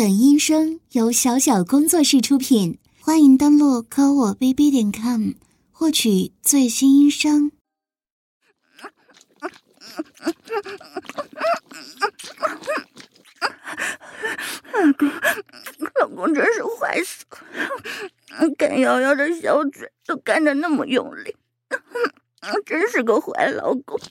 本音声由小小工作室出品，欢迎登录科我 bb 点 com 获取最新音声。老公，老公真是坏死了！干瑶瑶的小嘴都干得那么用力，真是个坏老公。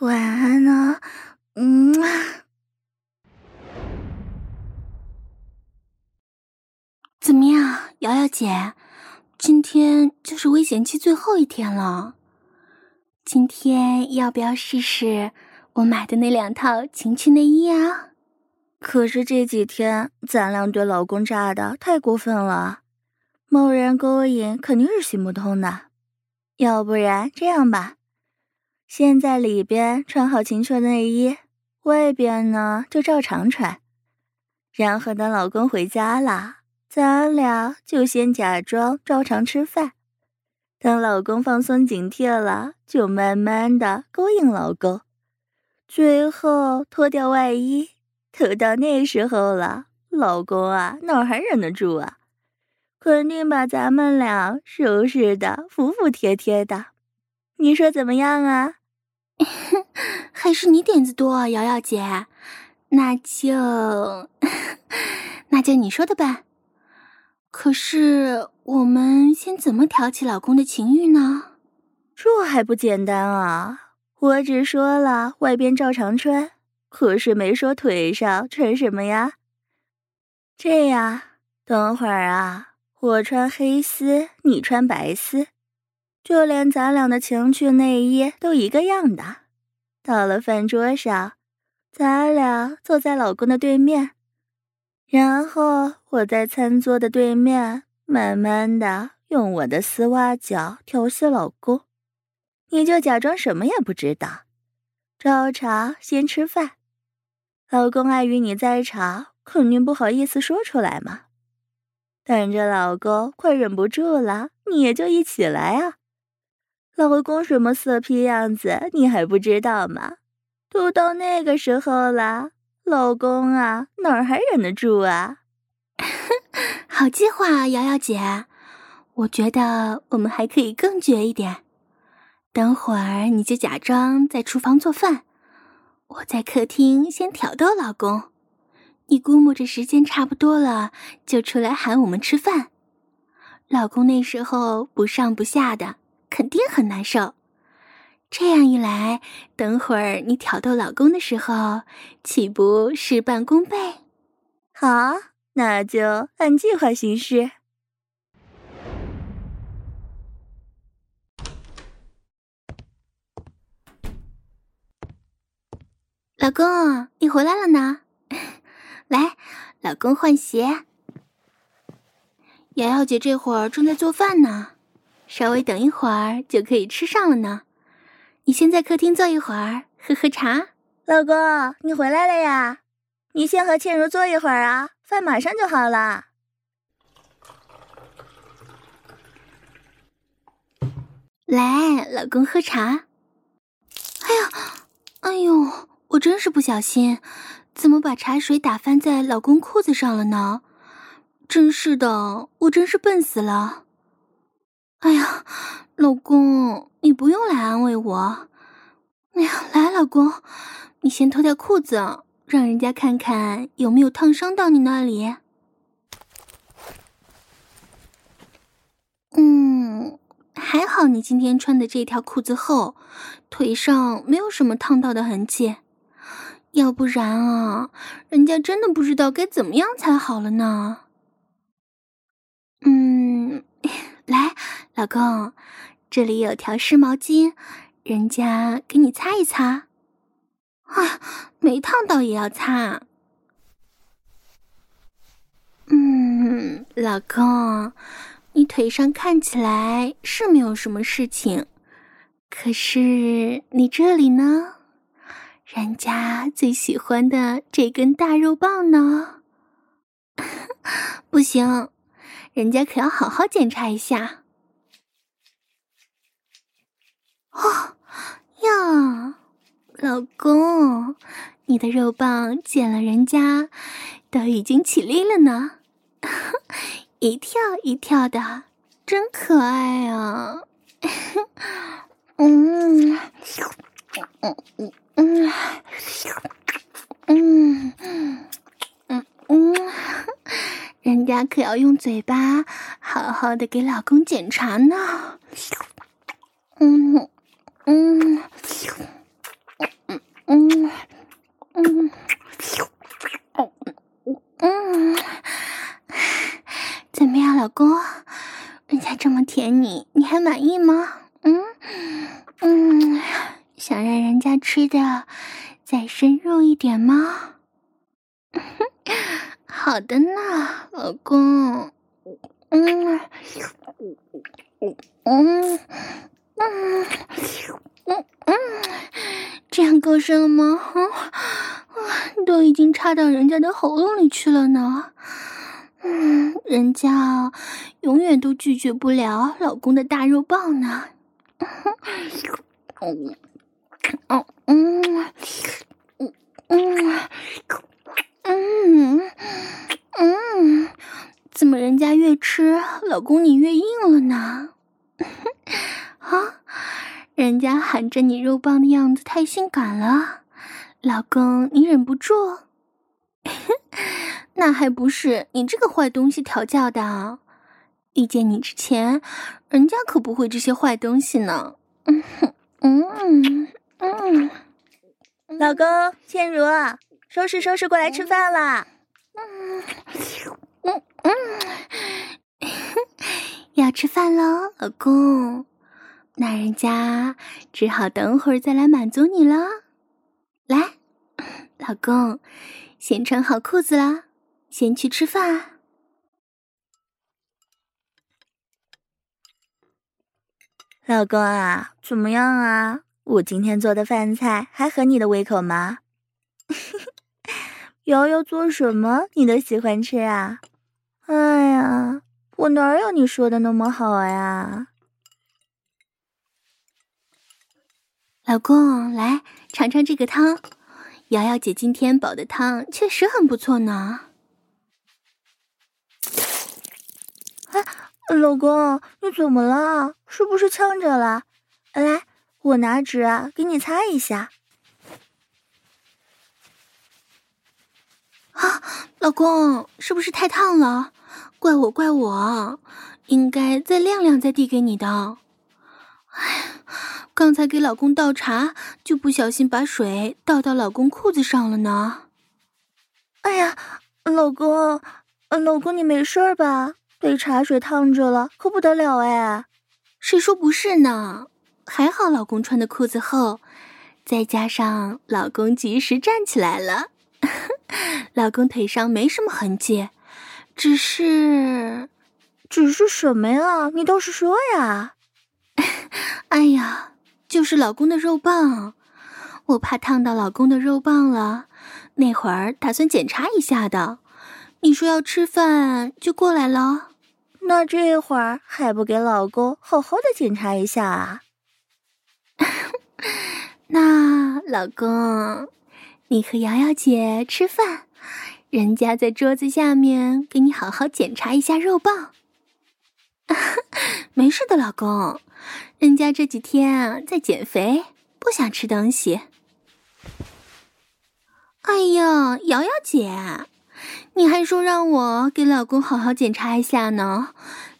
晚安呢，嗯。怎么样，瑶瑶姐，今天就是危险期最后一天了，今天要不要试试我买的那两套情趣内衣啊？可是这几天咱俩对老公炸的太过分了，贸然勾引肯定是行不通的。要不然这样吧，先在里边穿好情趣内衣，外边呢就照常穿，然后等老公回家了，咱俩就先假装照常吃饭，等老公放松警惕了，就慢慢的勾引老公，最后脱掉外衣。都到那时候了，老公啊，哪还忍得住啊？肯定把咱们俩收拾的服服帖帖的。你说怎么样啊？还是你点子多，瑶瑶姐。那就，那就你说的办。可是我们先怎么挑起老公的情欲呢？这还不简单啊！我只说了外边照常穿。可是没说腿上穿什么呀？这样，等会儿啊，我穿黑丝，你穿白丝，就连咱俩的情趣内衣都一个样的。到了饭桌上，咱俩坐在老公的对面，然后我在餐桌的对面，慢慢的用我的丝袜脚调戏老公，你就假装什么也不知道，照常先吃饭。老公碍于你在场，肯定不好意思说出来嘛。等着老公快忍不住了，你也就一起来啊。老公什么色批样子，你还不知道吗？都到那个时候了，老公啊，哪儿还忍得住啊？好计划啊，瑶瑶姐。我觉得我们还可以更绝一点。等会儿你就假装在厨房做饭。我在客厅先挑逗老公，你估摸着时间差不多了，就出来喊我们吃饭。老公那时候不上不下的，肯定很难受。这样一来，等会儿你挑逗老公的时候，岂不事半功倍？好，那就按计划行事。老公，你回来了呢。来，老公换鞋。瑶瑶姐这会儿正在做饭呢，稍微等一会儿就可以吃上了呢。你先在客厅坐一会儿，喝喝茶。老公，你回来了呀？你先和倩如坐一会儿啊，饭马上就好了。来，老公喝茶。哎呀，哎呦！我真是不小心，怎么把茶水打翻在老公裤子上了呢？真是的，我真是笨死了。哎呀，老公，你不用来安慰我，哎呀，来，老公，你先脱掉裤子，让人家看看有没有烫伤到你那里。嗯，还好你今天穿的这条裤子厚，腿上没有什么烫到的痕迹，要不然啊，人家真的不知道该怎么样才好了呢。嗯，来，老公，这里有条湿毛巾。人家给你擦一擦，啊，没烫到也要擦。嗯，老公，你腿上看起来是没有什么事情，可是你这里呢？人家最喜欢的这根大肉棒呢？不行，人家可要好好检查一下。哦。呀，老公，你的肉棒见了人家都已经起立了呢，一跳一跳的，真可爱啊！嗯嗯嗯嗯嗯嗯嗯，人家可要用嘴巴好好的给老公检查呢。嗯。嗯，嗯嗯嗯嗯嗯，怎么样，老公？人家这么舔你，你还满意吗？嗯嗯，想让人家吃的再深入一点吗？好的呢，老公。嗯嗯嗯。嗯嗯嗯，这样够深了吗？嗯，都已经插到人家的喉咙里去了呢。嗯，人家永远都拒绝不了老公的大肉棒呢。嗯嗯嗯嗯嗯嗯，怎么人家越吃，老公你越硬了呢？啊！人家含着你肉棒的样子太性感了，老公你忍不住？那还不是你这个坏东西调教的？遇见你之前，人家可不会这些坏东西呢。嗯嗯嗯，老公，倩如，收拾收拾，过来吃饭啦。嗯嗯嗯，要吃饭喽，老公。那人家只好等会儿再来满足你了。来，老公，先穿好裤子了，先去吃饭。老公啊，怎么样啊？我今天做的饭菜还合你的胃口吗？瑶瑶做什么你都喜欢吃啊？哎呀，我哪有你说的那么好呀？老公，来尝尝这个汤。瑶瑶姐今天煲的汤确实很不错呢。哎，老公，你怎么了？是不是呛着了？来，我拿纸啊，给你擦一下。啊，老公，是不是太烫了？怪我，怪我，应该再晾晾再递给你的。哎。刚才给老公倒茶，就不小心把水倒到老公裤子上了呢。哎呀，老公，老公你没事吧？被茶水烫着了，可不得了哎！谁说不是呢？还好老公穿的裤子厚，再加上老公及时站起来了，老公腿上没什么痕迹，只是，只是什么呀？你倒是说呀！哎呀！就是老公的肉棒，我怕烫到老公的肉棒了。那会儿打算检查一下的，你说要吃饭就过来了，那这会儿还不给老公好好的检查一下啊？那老公，你和瑶瑶姐吃饭，人家在桌子下面给你好好检查一下肉棒。没事的，老公。人家这几天啊在减肥，不想吃东西。哎呀，瑶瑶姐，你还说让我给老公好好检查一下呢，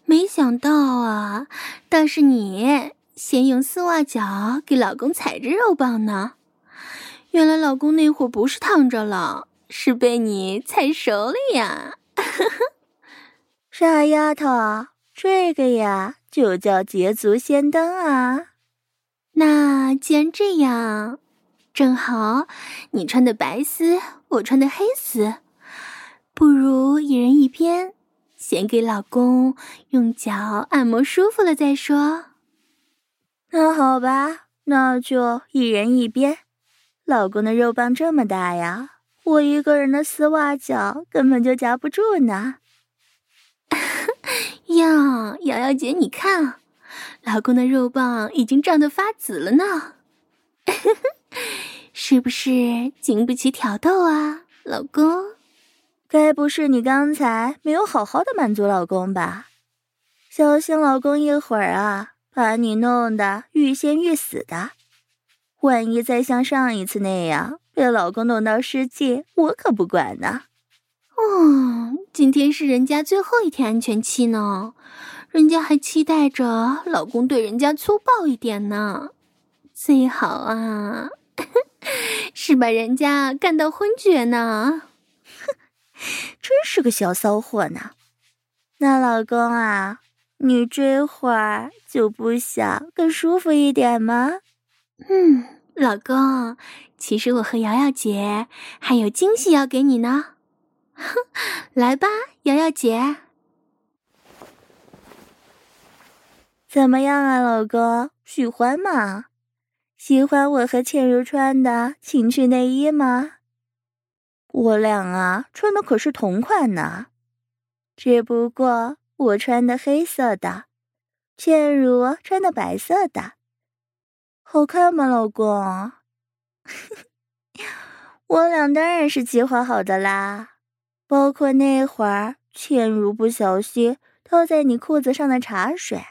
没想到啊，倒是你先用丝袜脚给老公踩着肉棒呢。原来老公那会儿不是烫着了，是被你踩熟了呀！傻丫头，这个呀就叫捷足先登啊。那既然这样，正好你穿的白丝，我穿的黑丝，不如一人一边，先给老公用脚按摩舒服了再说。那好吧，那就一人一边。老公的肉棒这么大呀，我一个人的丝袜脚根本就夹不住呢。呀，瑶瑶姐，你看。老公的肉棒已经胀得发紫了呢，是不是经不起挑逗啊，老公？该不是你刚才没有好好的满足老公吧？小心老公一会儿啊，把你弄得欲仙欲死的。万一再像上一次那样被老公弄到失禁，我可不管呢。哦，今天是人家最后一天安全期呢。人家还期待着老公对人家粗暴一点呢，最好啊，是把人家干到昏厥呢。哼，真是个小骚货呢。那老公啊，你这会儿就不想更舒服一点吗？嗯，老公，其实我和瑶瑶姐还有惊喜要给你呢。哼，来吧，瑶瑶姐。怎么样啊，老公，喜欢吗？喜欢我和倩如穿的情趣内衣吗？我俩啊，穿的可是同款呢，只不过我穿的黑色的，倩如穿的白色的，好看吗，老公？我俩当然是计划好的啦，包括那会儿倩如不小心倒在你裤子上的茶水。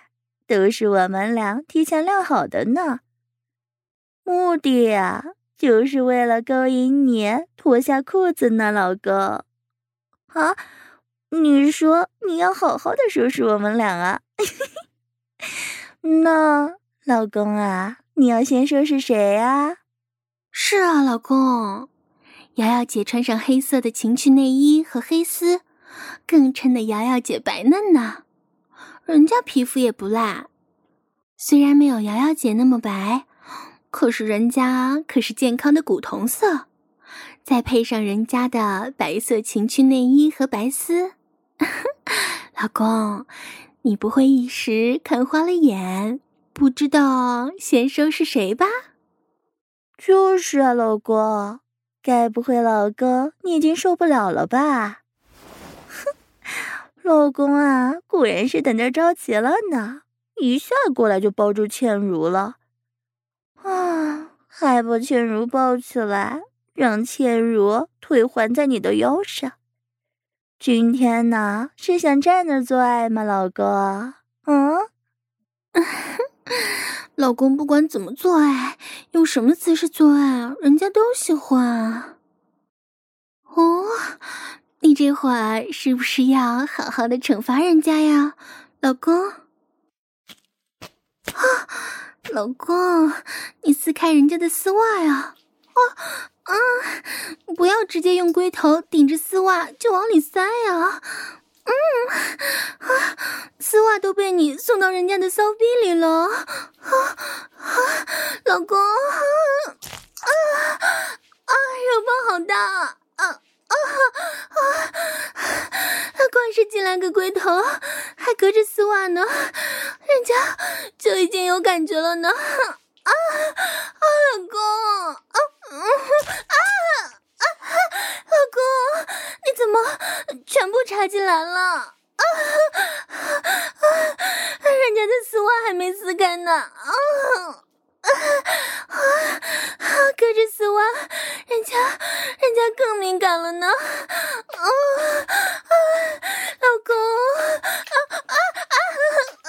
都是我们俩提前料好的呢，目的呀，就是为了勾引你脱下裤子呢，老公。啊，你说你要好好的收拾我们俩啊？那老公啊，你要先收拾谁呀？是啊，老公，瑶瑶姐穿上黑色的情趣内衣和黑丝，更衬得瑶瑶姐白嫩呢。人家皮肤也不赖，虽然没有瑶瑶姐那么白，可是人家可是健康的古铜色，再配上人家的白色情趣内衣和白丝，老公，你不会一时看花了眼，不知道先生是谁吧？就是啊，老公，该不会老公你已经受不了了吧？哼老公啊，果然是等着着急了呢，一下过来就抱住倩如了，啊，还把倩如抱起来，让倩如腿环在你的腰上。今天呢，是想站着做爱吗，老公？嗯，老公不管怎么做爱，用什么姿势做爱，人家都喜欢。哦。你这会儿是不是要好好的惩罚人家呀，老公？啊，老公，你撕开人家的丝袜呀！啊啊！不要直接用龟头顶着丝袜就往里塞呀！嗯啊，丝袜都被你送到人家的骚逼里了！啊啊，老公！啊啊，肉棒好大！啊！啊啊！光是进来个龟头，还隔着丝袜呢，人家就已经有感觉了呢。啊啊，老公！啊啊啊！老公，怎么全部插进来了？啊啊！人家的丝袜还没撕开呢。啊！啊啊啊！隔着丝袜，人家人家更敏感了呢。啊啊！老公，啊啊啊啊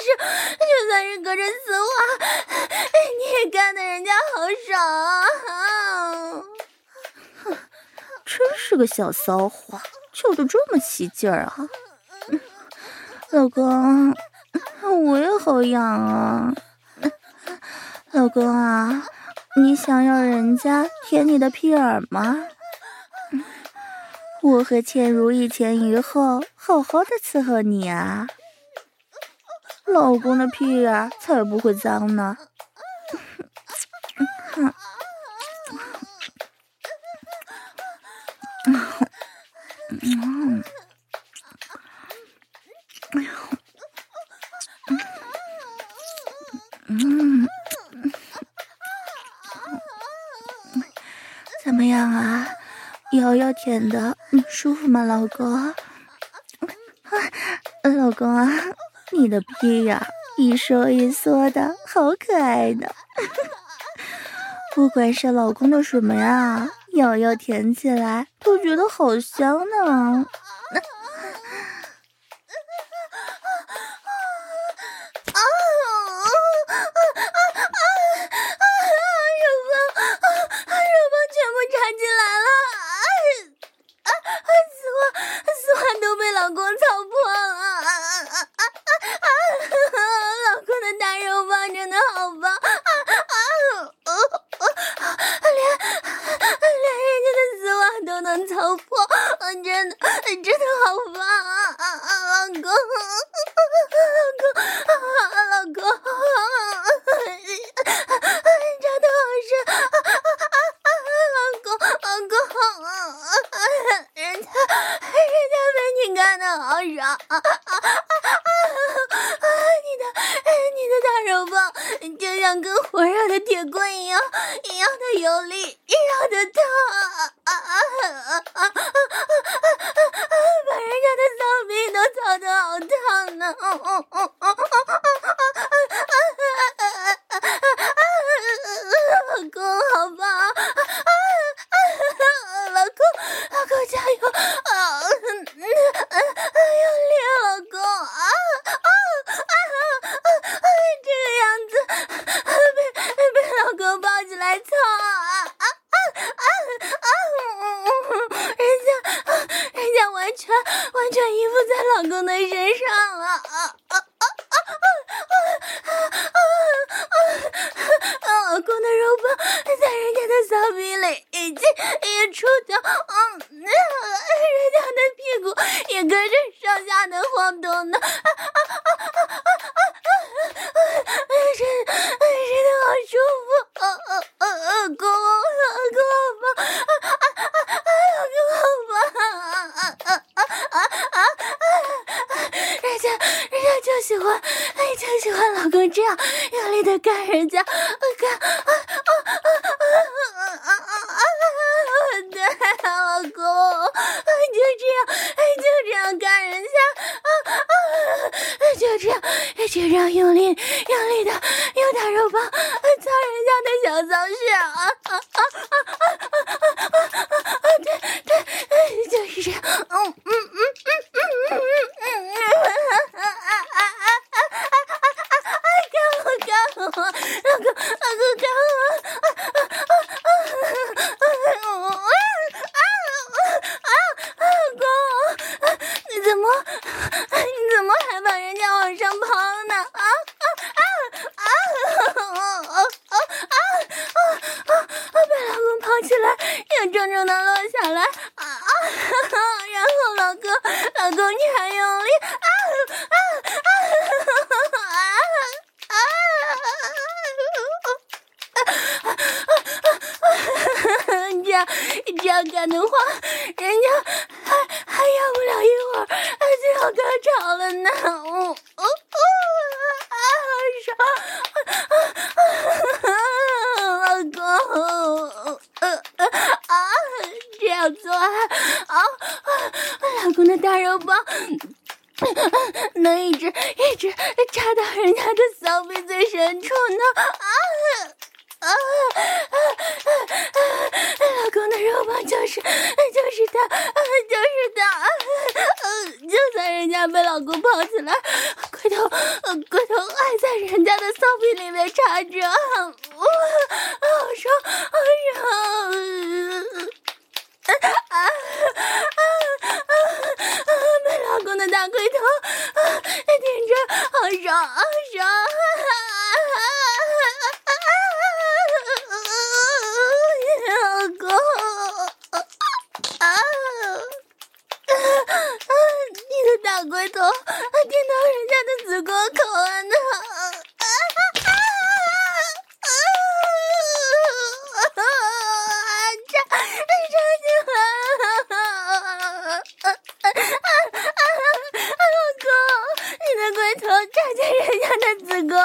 是就算是隔着丝袜，你也干得人家好爽啊！真是个小骚货，叫的这么起劲儿啊！老公，我也好痒啊！老公啊，你想要人家舔你的屁眼吗？我和倩如一前一后，好好的伺候你啊！老公的屁眼才不会脏呢。嗯，怎么样啊？瑶瑶舔的舒服吗，老公？老公啊，你的屁呀，一收一缩的，好可爱的。不管是老公的什么呀，咬咬舔起来都觉得好香呢。好想笑啊到人家的骚逼最深处呢？啊！啊啊啊啊啊！老公的肉棒就是就是他，就是他。啊，就算人家被老公抱起来，龟头龟头还在人家的骚逼里面插着，哇，好爽，好爽！啊啊啊啊！老公的大龟头顶着，好爽，好爽！龟头听到人家的子宫口啊呢，啊啊啊啊！插插进来了，老公，你的龟头占着人家的子宫了。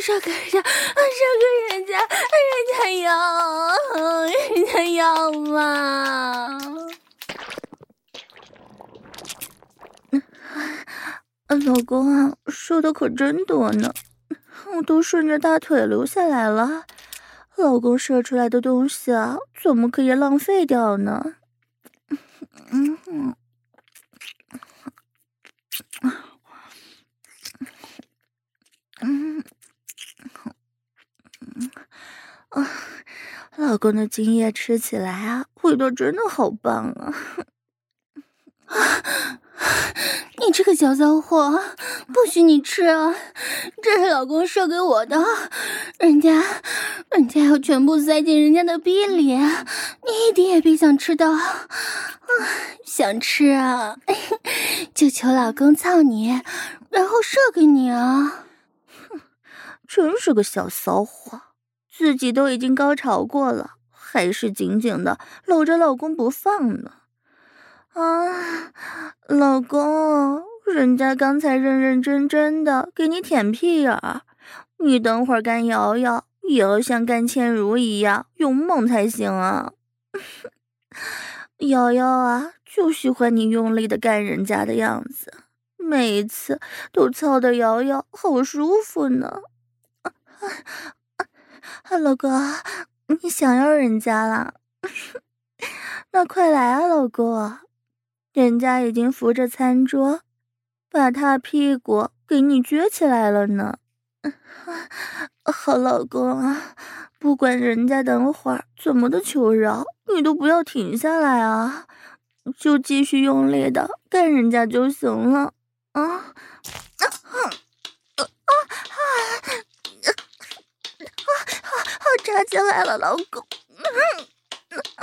射给人家，射给人家，人家要，人家要嘛。老公啊，射的可真多呢，我都顺着大腿流下来了。老公射出来的东西啊，怎么可以浪费掉呢？嗯哼。啊，老公的精液吃起来啊，味道真的好棒啊！啊，你这个小骚货，不许你吃啊！这是老公射给我的，人家，人家要全部塞进人家的逼里，你一点也别想吃到。啊，想吃啊，就求老公操你，然后射给你啊！哼，真是个小骚货。自己都已经高潮过了，还是紧紧的搂着老公不放呢。啊，老公，人家刚才认认真真的给你舔屁眼儿，你等会儿干瑶瑶也要像干倩如一样勇猛才行啊。瑶瑶啊，就喜欢你用力的干人家的样子，每一次都操得瑶瑶好舒服呢。啊老公，你想要人家了？那快来啊，老公！人家已经扶着餐桌，把他屁股给你撅起来了呢。好老公啊，不管人家等会儿怎么的求饶，你都不要停下来啊，就继续用力的干人家就行了 啊。啊插进来了，老公，啊啊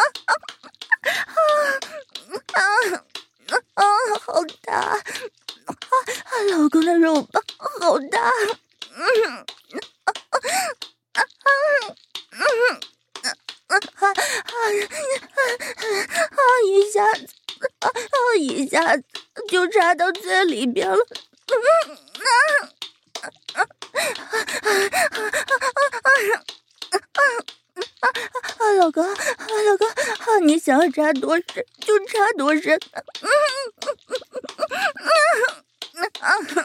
啊啊啊！好大，啊，老公的肉棒好大，嗯啊啊啊啊啊啊啊！一下子，啊一下子就插到嘴里边了，嗯啊啊啊啊啊！啊啊啊！老公，啊老公，啊你想要插多深就插多深。嗯 Uh,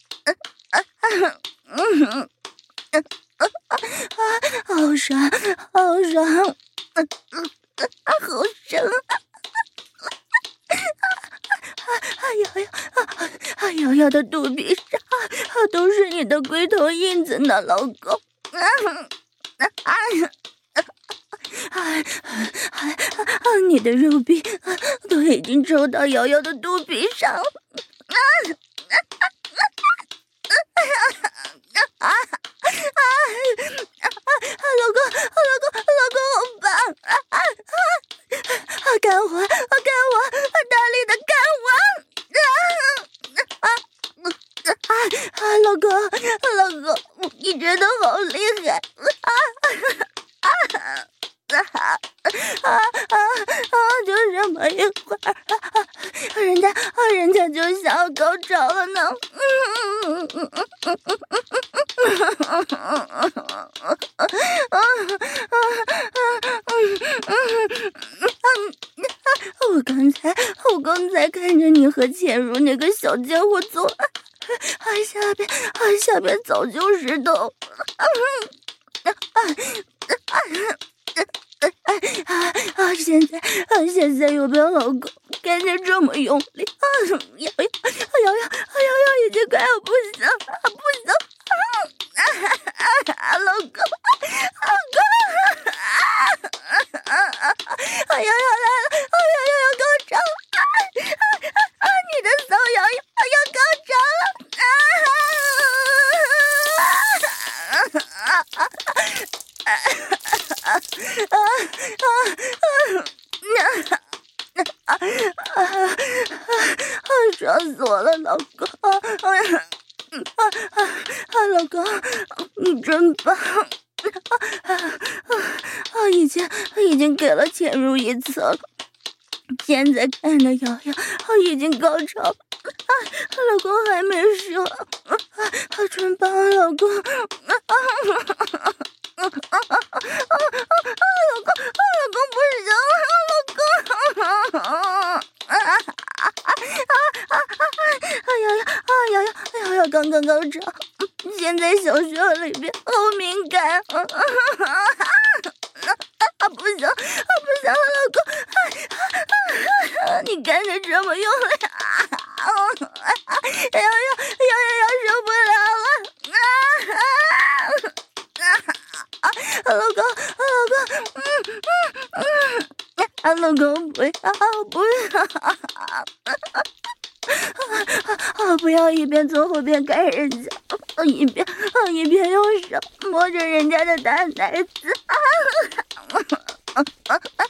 好爽，好爽，好爽！啊啊啊瑶瑶，啊啊，瑶瑶的肚皮上都是你的龟头印子呢，老公。啊啊啊啊！你的肉壁都已经抽到瑶瑶的肚皮上了。啊啊啊啊啊啊！老公，老公，老公，好棒！啊啊啊！干活，干活，大力的干活！啊啊啊啊！老公，老公，你真的好厉害！啊啊啊啊啊啊啊！就这么一会儿，人家人家就想要高潮了呢。嗯嗯嗯嗯嗯嗯嗯嗯嗯我刚才，我刚才看着你和潜如那个小家伙做爱，下边，下边早就湿透。啊，现在，啊，现在有没有老公？感觉这么用力，啊，瑶瑶，瑶瑶，瑶瑶已经快要不行了，不行，啊，老公，老公，啊，啊啊，瑶瑶来了，啊，瑶瑶要高潮，啊，啊，你的骚瑶瑶爽死我了，老公！啊啊啊啊！老公，你真棒！啊啊啊！已经已经给了潜入一次了，现在看的瑶瑶已经高潮了，啊，老公还没说，啊啊！真棒，老公！啊啊啊啊啊啊啊！老公，老公不行了，老公！啊啊啊啊啊啊！瑶瑶，啊瑶瑶，瑶瑶刚刚高潮，现在小穴里边好敏感，啊啊啊啊！不行，不行了，老公！啊啊！你看着这么用力，啊啊！瑶瑶，瑶瑶要受不了了，啊啊！啊，老公，老公，嗯嗯嗯，啊，老公不要不要，啊不要一边从后边干人家，一边一边用手摸着人家的大奶子，啊啊啊啊啊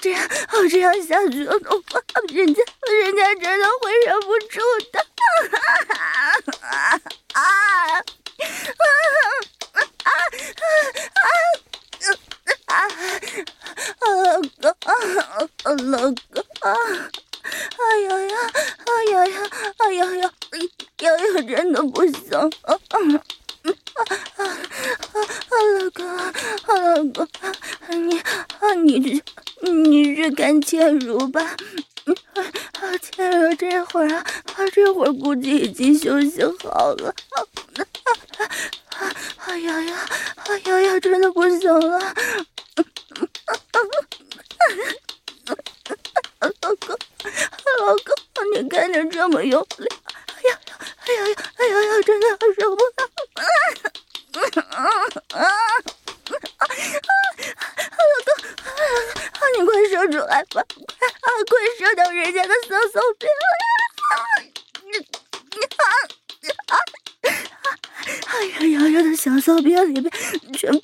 这样啊这样下去的话，人家人家真的会忍不住的，啊啊啊啊！老公，老公，哎呀呀，哎呀呀，哎呀呀，瑶瑶真的不行，啊啊啊啊！老公，老公，你啊，你去，你去看倩如吧。啊，倩如这会儿啊，这会儿估计已经休息好了。哎呀呀，哎呀呀，真的不行了！老公，老公，你看着这么用力，哎呀，哎呀呀，哎呀呀，真的受不了！老公，啊你快射出来吧，快，快射到人家的小手臂里！哎呀，瑶瑶的小骚逼里面全部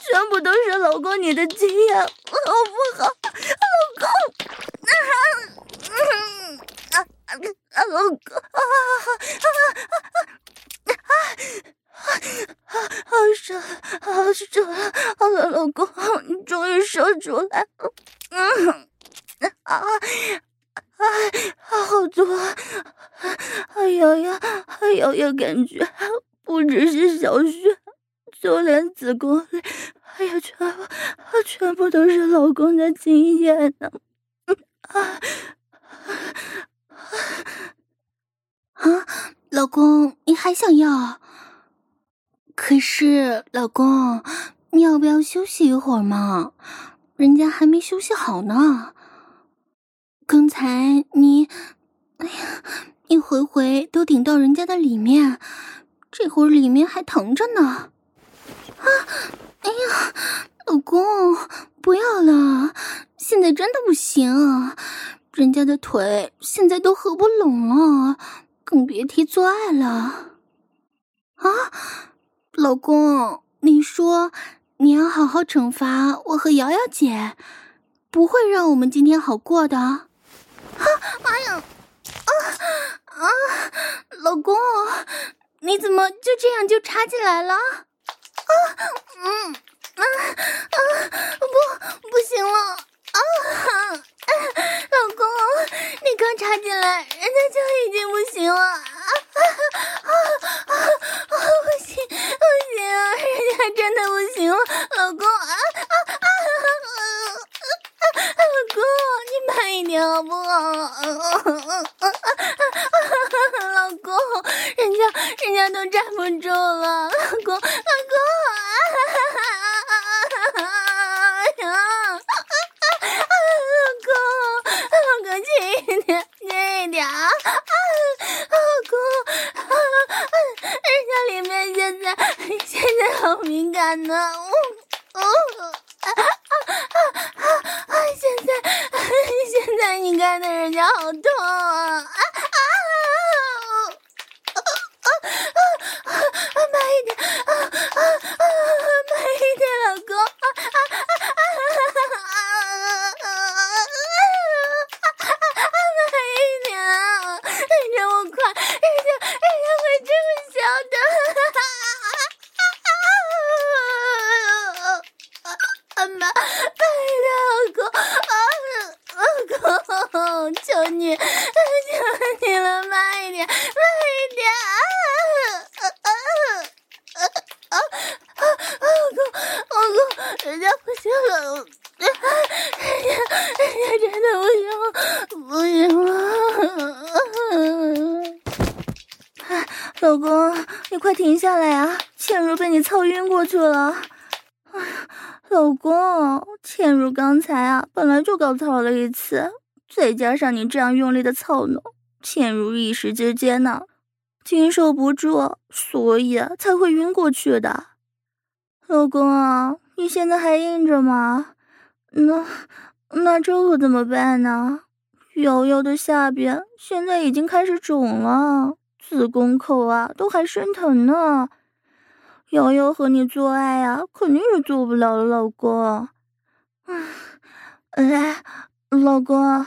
全部都是老公你的经验，好不好？老公，啊啊啊！老公，啊啊啊啊啊！好爽，好爽！好了，老公，你终于说出来了，嗯。啊啊，好多，哎呀呀，哎呀呀，感觉不只是小穴，就连子宫里，哎呀，全部，全部都是老公的精液呢。啊啊，老公，你还想要？是，老公，你要不要休息一会儿嘛？人家还没休息好呢。刚才你，哎呀，一回回都顶到人家的里面，这会儿里面还疼着呢。啊，哎呀，老公，不要了，现在真的不行，人家的腿现在都合不拢了，更别提做爱了。啊！老公，你说你要好好惩罚我和瑶瑶姐，不会让我们今天好过的。啊！哎呀，啊啊！老公，你怎么就这样就插进来了？啊，嗯，啊啊，不，不行了，啊，啊老公，你刚插进来，人家就已经不行了，啊啊啊啊啊！不行。不行啊，人家真的不行了，老公啊啊啊啊！老公，你慢一点好不好？老公，人家人家都站不住了，老公，老公啊！呀，老公，老公轻一点，轻一点啊！里面现在。现在好敏感呢，哦哦啊啊啊啊再加上你这样用力的操弄，倩如一时之间呢，经受不住，所以才会晕过去的。老公啊，你现在还硬着吗？那那这可怎么办呢？瑶瑶的下边现在已经开始肿了，子宫口啊都还生疼呢。瑶瑶和你做爱、啊，肯定是做不了了，老公。嗯，来，老公，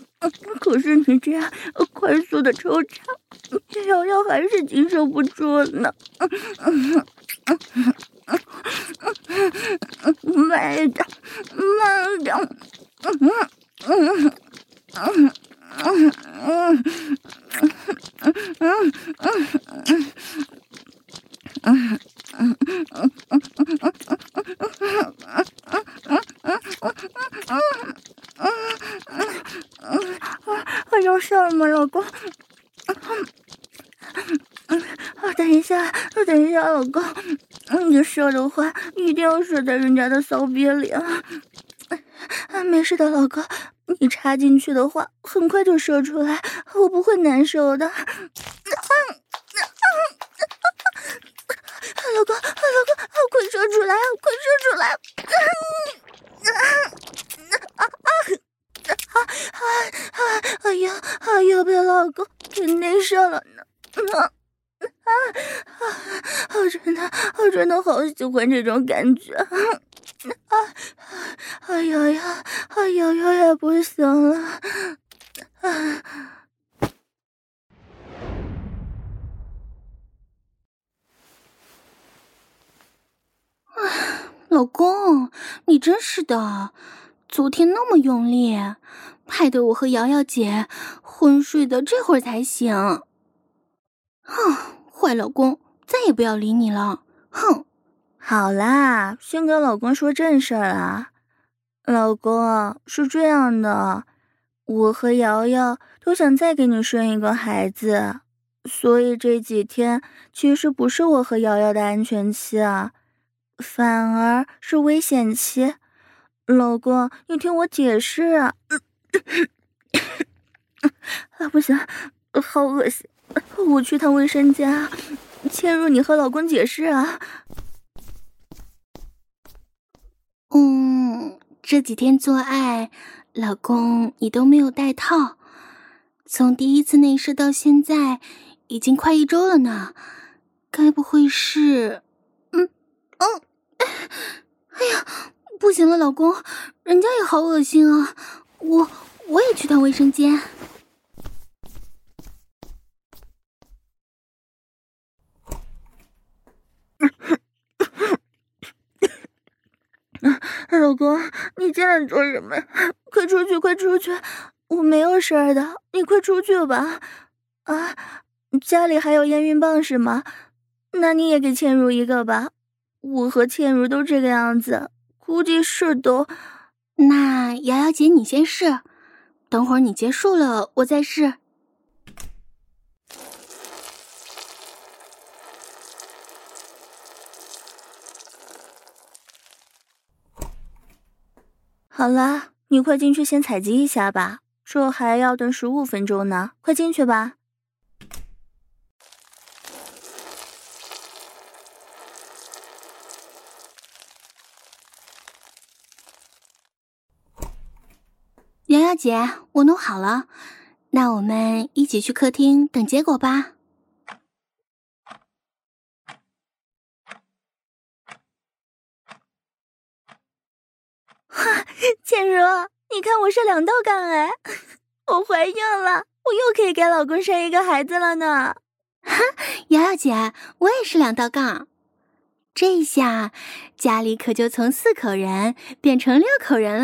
可是你这样快速的抽插，瑶瑶还是经受不住呢。慢点，慢一我。老公，啊，等一下，等一下，老公，你说的话一定要说在人家的骚逼里啊！啊，没事的，老公，你插进去的话很快就射出来，我不会难受的。啊啊啊啊、老公，老公，快射出来啊！快射出来！啊啊啊啊啊！哎呀，哎呀，别老公，真内射了呢。啊啊啊！我真的，我真的好喜欢这种感觉。啊啊！瑶瑶，啊瑶瑶也不行了。啊！老公，你真是的，昨天那么用力，害得我和瑶瑶姐昏睡的这会儿才醒。哼，坏老公，再也不要理你了。哼，好啦，先跟老公说正事儿啦。老公，是这样的，我和瑶瑶都想再给你生一个孩子，所以这几天其实不是我和瑶瑶的安全期啊。反而是危险期，老公，你听我解释啊！啊，不行，好恶心，我去趟卫生间，倩如，你和老公解释啊。嗯，这几天做爱，老公你都没有戴套，从第一次内射到现在，已经快一周了呢，该不会是……嗯嗯。哎呀，不行了，老公，人家也好恶心啊！我我也去趟卫生间。老公，你进来做什么？快出去，快出去！我没有事儿的，你快出去吧。啊，家里还有验孕棒是吗？那你也给倩如一个吧。我和倩如都这个样子，估计是都。那瑶瑶姐你先试，等会儿你结束了我再试。好了，你快进去先采集一下吧，这还要等十五分钟呢，快进去吧。瑶瑶姐，我弄好了，那我们一起去客厅等结果吧。哈，倩如，你看我是两道杠哎，我怀孕了，我又可以给老公生一个孩子了呢。哈，瑶瑶姐，我也是两道杠，这下家里可就从四口人变成六口人了。